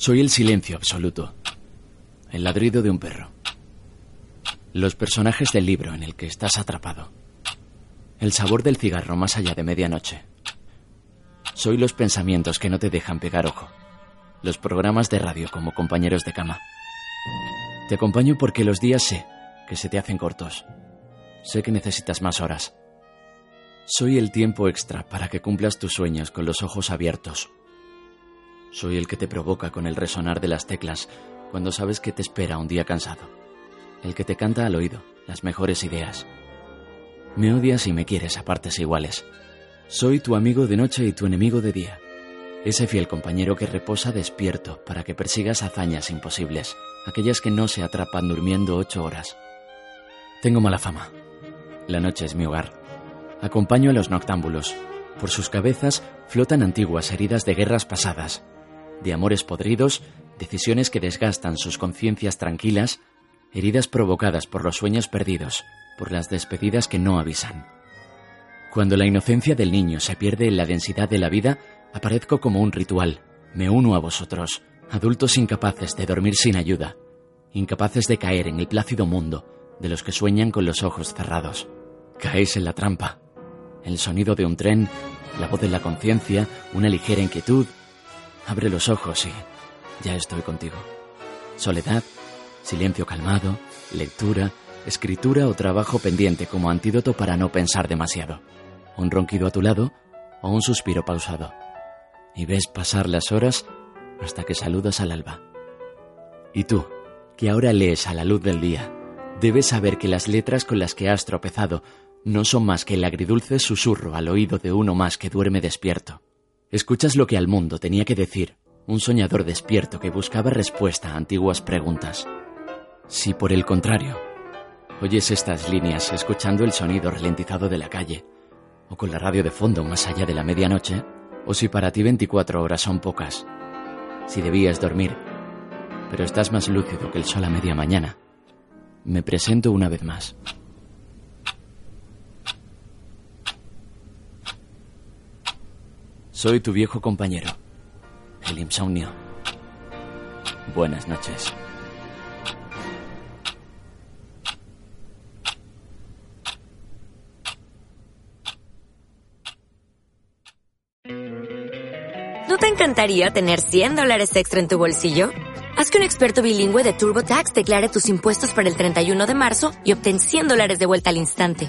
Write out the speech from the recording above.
Soy el silencio absoluto, el ladrido de un perro, los personajes del libro en el que estás atrapado, el sabor del cigarro más allá de medianoche. Soy los pensamientos que no te dejan pegar ojo, los programas de radio como compañeros de cama. Te acompaño porque los días sé que se te hacen cortos, sé que necesitas más horas. Soy el tiempo extra para que cumplas tus sueños con los ojos abiertos. Soy el que te provoca con el resonar de las teclas cuando sabes que te espera un día cansado. El que te canta al oído las mejores ideas. Me odias y me quieres a partes iguales. Soy tu amigo de noche y tu enemigo de día. Ese fiel compañero que reposa despierto para que persigas hazañas imposibles, aquellas que no se atrapan durmiendo ocho horas. Tengo mala fama. La noche es mi hogar. Acompaño a los noctámbulos. Por sus cabezas flotan antiguas heridas de guerras pasadas, de amores podridos, decisiones que desgastan sus conciencias tranquilas, heridas provocadas por los sueños perdidos, por las despedidas que no avisan. Cuando la inocencia del niño se pierde en la densidad de la vida, aparezco como un ritual, me uno a vosotros, adultos incapaces de dormir sin ayuda, incapaces de caer en el plácido mundo de los que sueñan con los ojos cerrados. Caéis en la trampa. El sonido de un tren, la voz de la conciencia, una ligera inquietud, Abre los ojos y ya estoy contigo. Soledad, silencio calmado, lectura, escritura o trabajo pendiente como antídoto para no pensar demasiado. Un ronquido a tu lado o un suspiro pausado. Y ves pasar las horas hasta que saludas al alba. Y tú, que ahora lees a la luz del día, debes saber que las letras con las que has tropezado no son más que el agridulce susurro al oído de uno más que duerme despierto. Escuchas lo que al mundo tenía que decir un soñador despierto que buscaba respuesta a antiguas preguntas. Si por el contrario, oyes estas líneas escuchando el sonido ralentizado de la calle, o con la radio de fondo más allá de la medianoche, o si para ti 24 horas son pocas, si debías dormir, pero estás más lúcido que el sol a media mañana, me presento una vez más. Soy tu viejo compañero, el insomnio. Buenas noches. ¿No te encantaría tener 100 dólares extra en tu bolsillo? Haz que un experto bilingüe de TurboTax declare tus impuestos para el 31 de marzo y obtén 100 dólares de vuelta al instante.